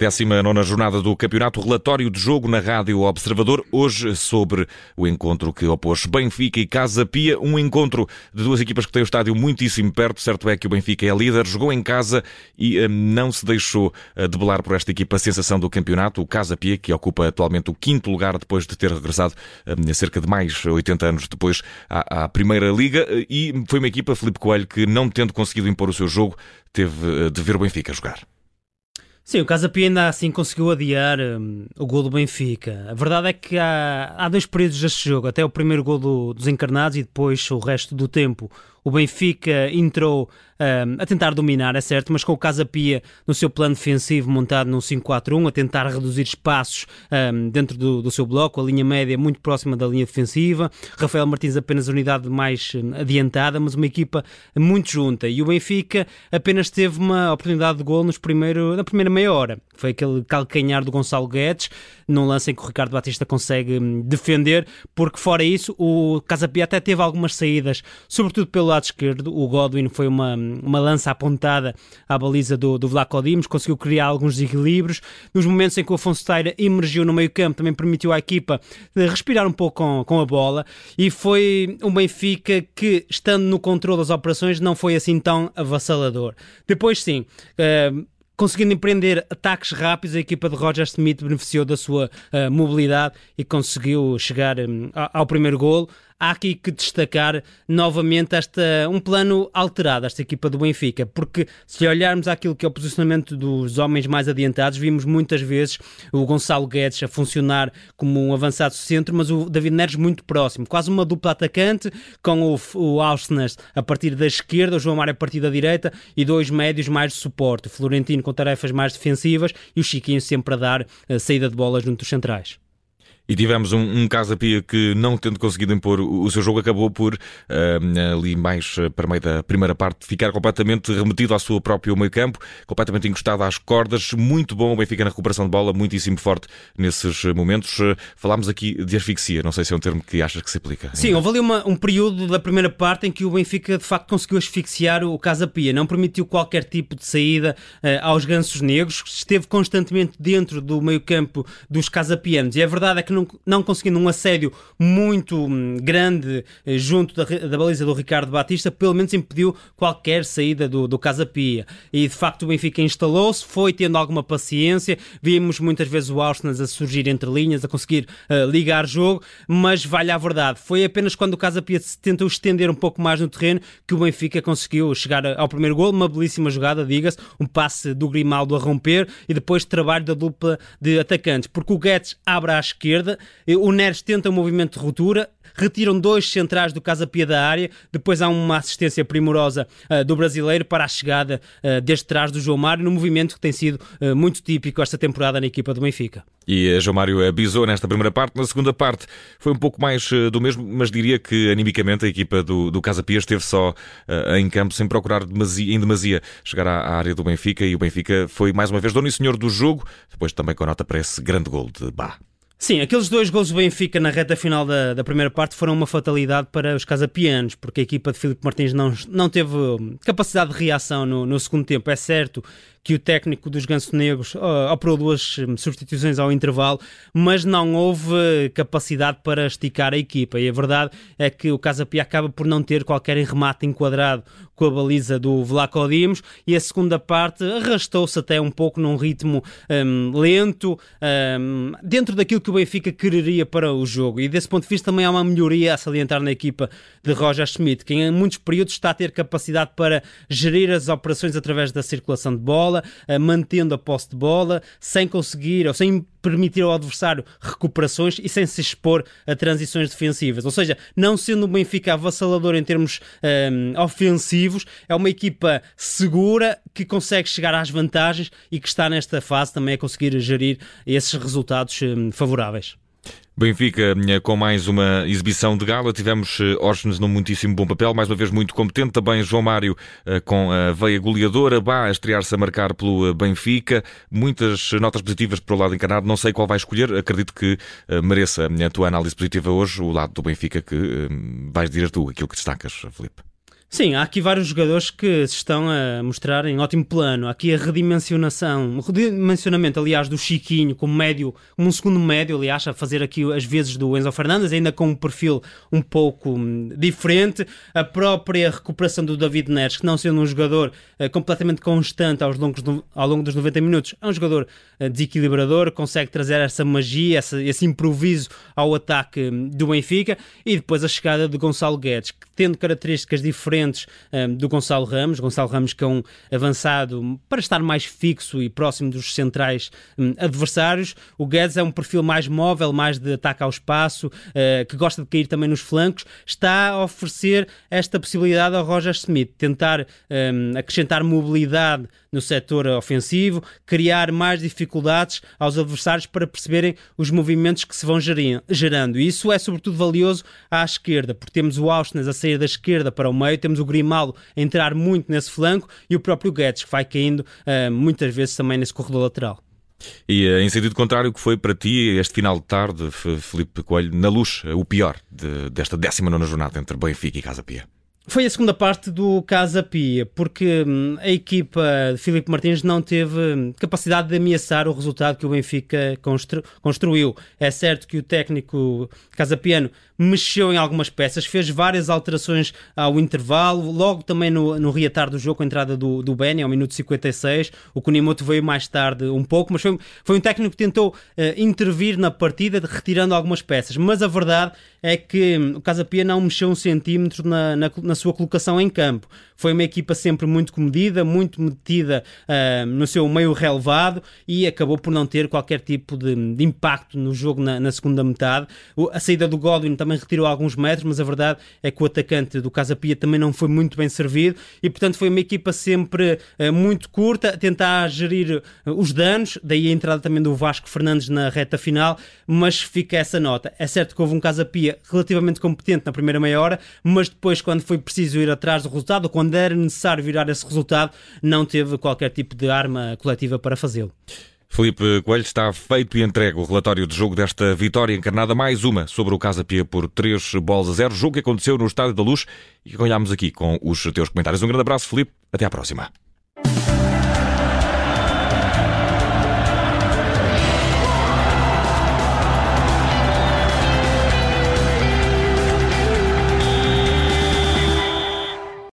19 jornada do campeonato, relatório de jogo na Rádio Observador, hoje sobre o encontro que opôs Benfica e Casa Pia, um encontro de duas equipas que têm o estádio muitíssimo perto, certo é que o Benfica é líder, jogou em casa e uh, não se deixou uh, debelar por esta equipa. A sensação do campeonato, o Casa Pia, que ocupa atualmente o quinto lugar depois de ter regressado uh, cerca de mais 80 anos depois à Primeira Liga, e foi uma equipa, Felipe Coelho, que não tendo conseguido impor o seu jogo, teve de ver o Benfica jogar. Sim, o Casa Pia ainda assim conseguiu adiar um, o gol do Benfica. A verdade é que há, há dois períodos deste jogo, até o primeiro gol do, dos encarnados e depois o resto do tempo. O Benfica entrou um, a tentar dominar, é certo, mas com o Casa Pia no seu plano defensivo montado num 5-4-1, a tentar reduzir espaços um, dentro do, do, seu bloco, a linha média muito próxima da linha defensiva. Rafael Martins apenas unidade mais adiantada, mas uma equipa muito junta. E o Benfica apenas teve uma oportunidade de gol nos primeiro, na primeira meia hora. Foi aquele calcanhar do Gonçalo Guedes, num lance em que o Ricardo Batista consegue hum, defender, porque fora isso, o Casa Pia até teve algumas saídas, sobretudo pelo lado esquerdo. O Godwin foi uma uma lança apontada à baliza do, do Vlaco Dimos, conseguiu criar alguns desequilíbrios. Nos momentos em que o Afonso Teira emergiu no meio campo, também permitiu à equipa respirar um pouco com, com a bola e foi um Benfica que, estando no controle das operações, não foi assim tão avassalador. Depois sim, uh, conseguindo empreender ataques rápidos, a equipa de Roger Smith beneficiou da sua uh, mobilidade e conseguiu chegar um, ao primeiro golo há aqui que destacar novamente esta, um plano alterado, esta equipa do Benfica, porque se olharmos aquilo que é o posicionamento dos homens mais adiantados, vimos muitas vezes o Gonçalo Guedes a funcionar como um avançado centro, mas o David Neres muito próximo, quase uma dupla atacante, com o, o Ausnes a partir da esquerda, o João Mário a partir da direita e dois médios mais de suporte, o Florentino com tarefas mais defensivas e o Chiquinho sempre a dar a saída de bola junto dos centrais. E tivemos um, um Casa Pia que, não tendo conseguido impor o, seu jogo, acabou por, uh, ali mais eh, para meio da primeira parte, ficar completamente remetido ao seu próprio meio campo, completamente encostado às cordas. Muito bom o Benfica na recuperação de bola, muitíssimo forte nesses momentos. Uh, falámos aqui de asfixia, não sei se é um termo que achas que se aplica. Sim, houve ali uma, um período da primeira parte em que o Benfica de facto conseguiu asfixiar o Casa Pia, não permitiu qualquer tipo de saída uh, aos gansos negros, esteve constantemente dentro do meio campo dos casapianos. E a verdade é que não, não conseguindo um assédio muito hum, grande eh, junto da, da baliza do Ricardo Batista, pelo menos impediu qualquer saída do, do Casa Pia. E de facto o Benfica instalou-se, foi tendo alguma paciência, vimos muitas vezes o Arsenal a surgir entre linhas, a conseguir uh, ligar jogo, mas vale a verdade, foi apenas quando o Casa Pia se tentou estender um pouco mais no terreno que o Benfica conseguiu chegar ao primeiro gol, uma belíssima jogada, diga-se, um passe do Grimaldo a romper e depois trabalho da dupla de atacantes, porque o Guedes abre à esquerda, o Neres tenta um movimento de ruptura, retiram dois centrais do Casa Pia da área, depois há uma assistência primorosa uh, do brasileiro para a chegada uh, desde trás do João Mário, no movimento que tem sido uh, muito típico esta temporada na equipa do Benfica. E João Mário abisou nesta primeira parte, na segunda parte foi um pouco mais do mesmo, mas diria que animicamente a equipa do, do Casa Pia esteve só em campo sem procurar demasia, em demasia chegar à, à, área do Benfica e o Benfica foi mais uma vez dono e senhor do jogo, depois também com a nota para esse grande gol de Bá. Sim, aqueles dois gols do Benfica na reta final da, da primeira parte foram uma fatalidade para os casapianos, porque a equipa de Filipe Martins não, não teve capacidade de reação no, no segundo tempo. É certo que o técnico dos Ganso Negros uh, operou duas hum, substituições ao intervalo, mas não houve capacidade para esticar a equipa. E a verdade é que o Casa Pia acaba por não ter qualquer remate enquadrado com a baliza do Vlaco Dimos e a segunda parte arrastou-se até um pouco num ritmo um, lento, um, dentro daquilo que o Benfica quereria para o jogo. E desse ponto de vista também há uma melhoria a salientar na equipa de Roger Schmidt, que em muitos períodos está a ter capacidade para gerir as operações através da circulação de bola bola, eh, mantendo a posse de bola, sem conseguir ou sem permitir ao adversário recuperações e sem se expor a transições defensivas. Ou seja, não sendo o Benfica avassalador em termos um, eh, ofensivos, é uma equipa segura que consegue chegar às vantagens e que está nesta fase também a conseguir gerir esses resultados um, favoráveis. Benfica eh, com mais uma exibição de gala. Tivemos Orsnes num muitíssimo bom papel, mais uma vez muito competente. Também João Mário eh, com a veia goleadora. Bá a estrear-se a marcar pelo eh, Benfica. Muitas notas positivas para o lado encarnado. Não sei qual vai escolher. Acredito que mereça a tua análise positiva hoje, o lado do Benfica, que vais dizer tu aquilo que destacas, Felipe. Sim, há aqui vários jogadores que se estão a mostrar em ótimo plano. Há aqui a redimensionação, o redimensionamento, aliás, do Chiquinho como médio, como um segundo médio, aliás, a fazer aqui as vezes do Enzo Fernandes, ainda com um perfil um pouco hum, diferente. A própria recuperação do David Neres, que não sendo um jogador uh, completamente constante aos longos do, ao longo dos 90 minutos, é um jogador uh, desequilibrador, consegue trazer essa magia, essa, esse improviso ao ataque hum, do Benfica. E depois a chegada de Gonçalo Guedes, que tendo características diferentes um, do Gonçalo Ramos. Gonçalo Ramos que é um avançado para estar mais fixo e próximo dos centrais um, adversários. O Guedes é um perfil mais móvel, mais de ataque ao espaço, uh, que gosta de cair também nos flancos. Está a oferecer esta possibilidade ao Roger Smith, tentar um, acrescentar mobilidade no setor ofensivo, criar mais dificuldades aos adversários para perceberem os movimentos que se vão gerando. E isso é sobretudo valioso à esquerda, porque temos o Auschwitz a sair da esquerda para o meio, temos o Grimaldo a entrar muito nesse flanco e o próprio Guedes, que vai caindo uh, muitas vezes também nesse corredor lateral. E eh, em sentido contrário, que foi para ti este final de tarde, Felipe Coelho, na luz, o pior de, desta 19 jornada entre Benfica e Casa Pia? Foi a segunda parte do Casa Pia, porque hum, a equipa de Filipe Martins não teve hum, capacidade de ameaçar o resultado que o Benfica constru construiu. É certo que o técnico Casapiano mexeu em algumas peças, fez várias alterações ao intervalo, logo também no, no reatar do jogo com a entrada do, do Benny ao minuto 56. O Kunimoto veio mais tarde um pouco, mas foi, foi um técnico que tentou uh, intervir na partida, retirando algumas peças. Mas a verdade é que hum, o Casa Pia não mexeu um centímetro na, na, na sua colocação em campo. Foi uma equipa sempre muito comedida, muito metida uh, no seu meio relevado e acabou por não ter qualquer tipo de, de impacto no jogo na, na segunda metade. O, a saída do Godwin também retirou alguns metros, mas a verdade é que o atacante do Casa Pia também não foi muito bem servido e, portanto, foi uma equipa sempre uh, muito curta, a tentar gerir uh, os danos, daí a entrada também do Vasco Fernandes na reta final, mas fica essa nota. É certo que houve um Casa Pia relativamente competente na primeira meia hora, mas depois, quando foi preciso ir atrás do resultado, quando era necessário virar esse resultado, não teve qualquer tipo de arma coletiva para fazê-lo. Felipe Coelho está feito e entregue o relatório de jogo desta vitória encarnada, mais uma sobre o Casa Pia por 3 bolas a 0, jogo que aconteceu no Estádio da Luz e que aqui com os teus comentários. Um grande abraço, Felipe, até à próxima.